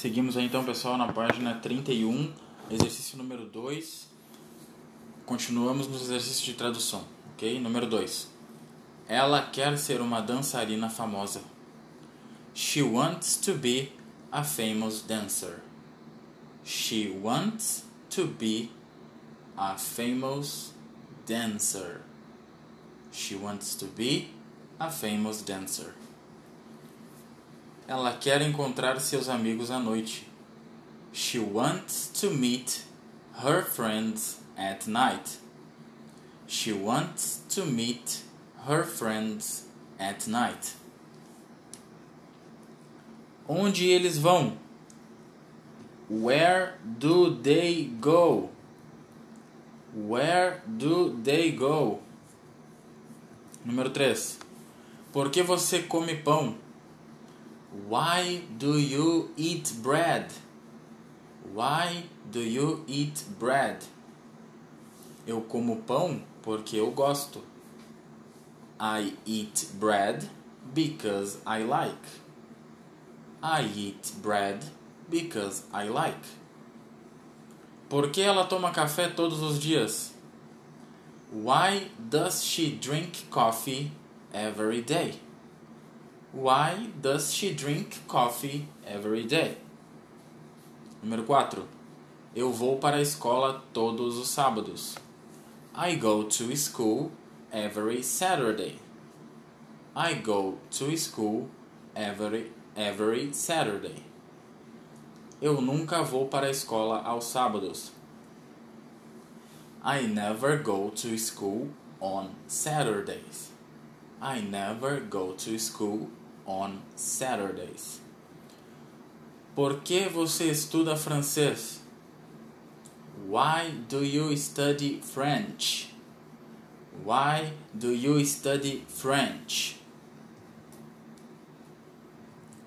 Seguimos aí então, pessoal, na página 31, exercício número 2. Continuamos nos exercícios de tradução, ok? Número 2. Ela quer ser uma dançarina famosa. She wants to be a famous dancer. She wants to be a famous dancer. She wants to be a famous dancer. Ela quer encontrar seus amigos à noite. She wants to meet her friends at night. She wants to meet her friends at night. Onde eles vão? Where do they go? Where do they go? Número 3. Por que você come pão? Why do you eat bread? Why do you eat bread? Eu como pão porque eu gosto. I eat bread because I like. I eat bread because I like. Por que ela toma café todos os dias? Why does she drink coffee every day? Why does she drink coffee every day? Número 4. Eu vou para a escola todos os sábados. I go to school every Saturday. I go to school every every Saturday. Eu nunca vou para a escola aos sábados. I never go to school on Saturdays. I never go to school on Saturdays. Por que você estuda francês? Why do you study French? Why do you study French?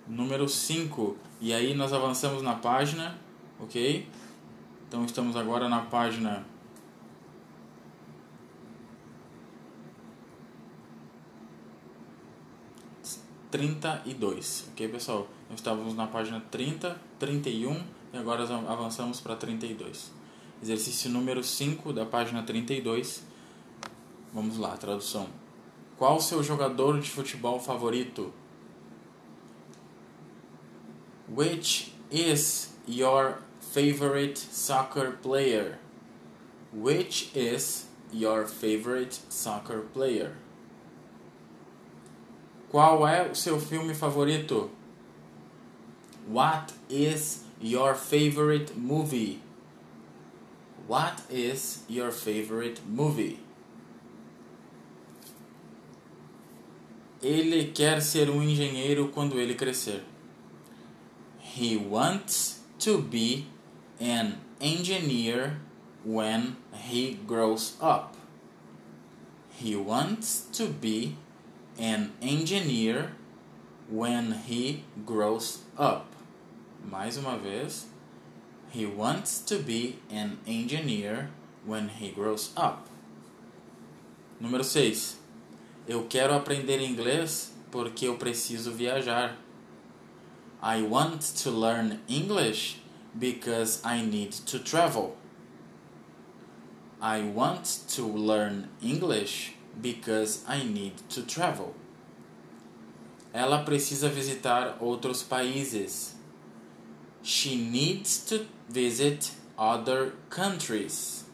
Número 5. E aí nós avançamos na página, ok? Então estamos agora na página 32. Ok, pessoal? Nós estávamos na página 30, 31 e agora avançamos para 32. Exercício número 5 da página 32. Vamos lá, tradução. Qual o seu jogador de futebol favorito? Which is your favorite soccer player? Which is your favorite soccer player? Qual é o seu filme favorito? What is your favorite movie? What is your favorite movie? Ele quer ser um engenheiro quando ele crescer. He wants to be an engineer when he grows up. He wants to be an engineer when he grows up. Mais uma vez. He wants to be an engineer when he grows up. Número 6. Eu quero aprender inglês porque eu preciso viajar. I want to learn English because I need to travel. I want to learn English because I need to travel. Ela precisa visitar outros países. She needs to visit other countries.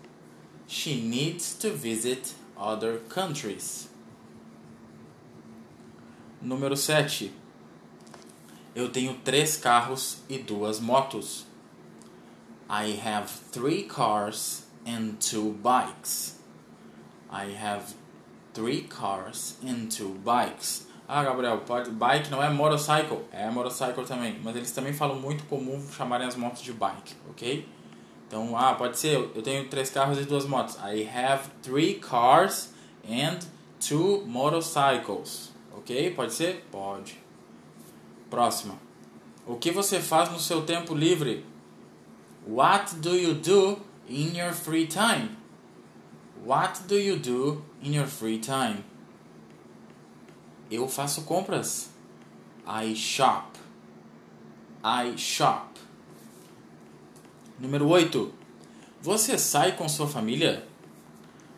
She needs to visit other countries. Número 7. Eu tenho três carros e duas motos. I have three cars and two bikes. I have three cars and two bikes. Ah, Gabriel, pode, bike não é motorcycle? É motorcycle também, mas eles também falam muito comum chamarem as motos de bike, ok? Então, ah, pode ser, eu tenho três carros e duas motos. I have three cars and two motorcycles, ok? Pode ser? Pode. Próxima. O que você faz no seu tempo livre? What do you do in your free time? What do you do in your free time? Eu faço compras. I shop. I shop. Número 8. Você sai com sua família?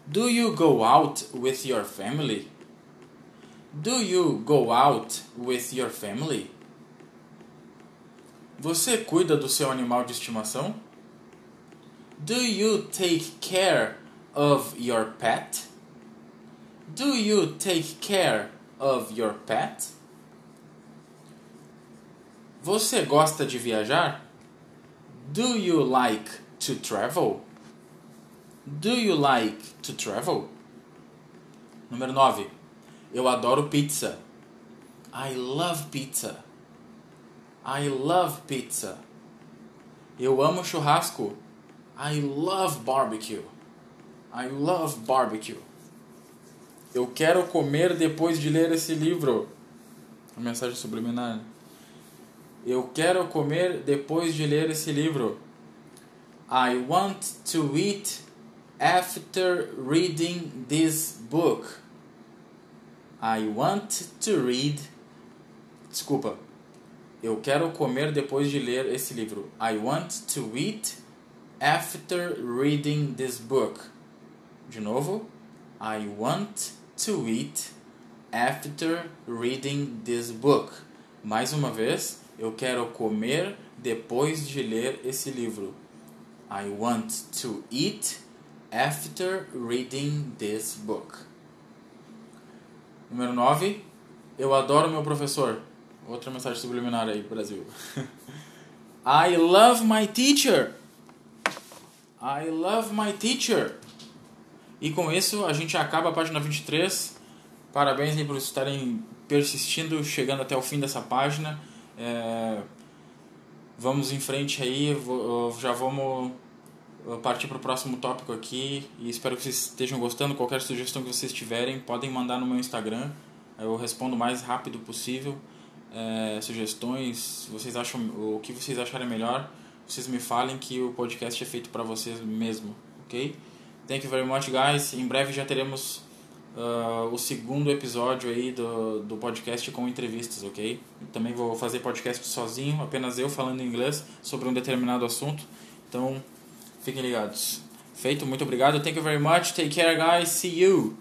Do you go out with your family? Do you go out with your family? Você cuida do seu animal de estimação? Do you take care of your pet? Do you take care of your pet? Você gosta de viajar? Do you like to travel? Do you like to travel? Número 9. Eu adoro pizza. I love pizza. I love pizza. Eu amo churrasco. I love barbecue. I love barbecue. Eu quero comer depois de ler esse livro. A mensagem subliminar. Eu quero comer depois de ler esse livro. I want to eat after reading this book. I want to read. Desculpa. Eu quero comer depois de ler esse livro. I want to eat after reading this book. De novo. I want to eat after reading this book. Mais uma vez. Eu quero comer depois de ler esse livro. I want to eat after reading this book. Número 9. Eu adoro meu professor. Outra mensagem subliminar aí, Brasil. I love my teacher. I love my teacher. E com isso a gente acaba a página 23. Parabéns aí por estarem persistindo, chegando até o fim dessa página. É... Vamos em frente aí, já vamos partir para o próximo tópico aqui e espero que vocês estejam gostando. Qualquer sugestão que vocês tiverem, podem mandar no meu Instagram. Eu respondo o mais rápido possível. É, sugestões, vocês acham o que vocês acharem melhor, vocês me falem que o podcast é feito para vocês mesmo, ok? Thank you very much, guys. Em breve já teremos uh, o segundo episódio aí do, do podcast com entrevistas, ok? Também vou fazer podcast sozinho, apenas eu falando inglês sobre um determinado assunto. Então, fiquem ligados. Feito, muito obrigado. Thank you very much. Take care, guys. See you.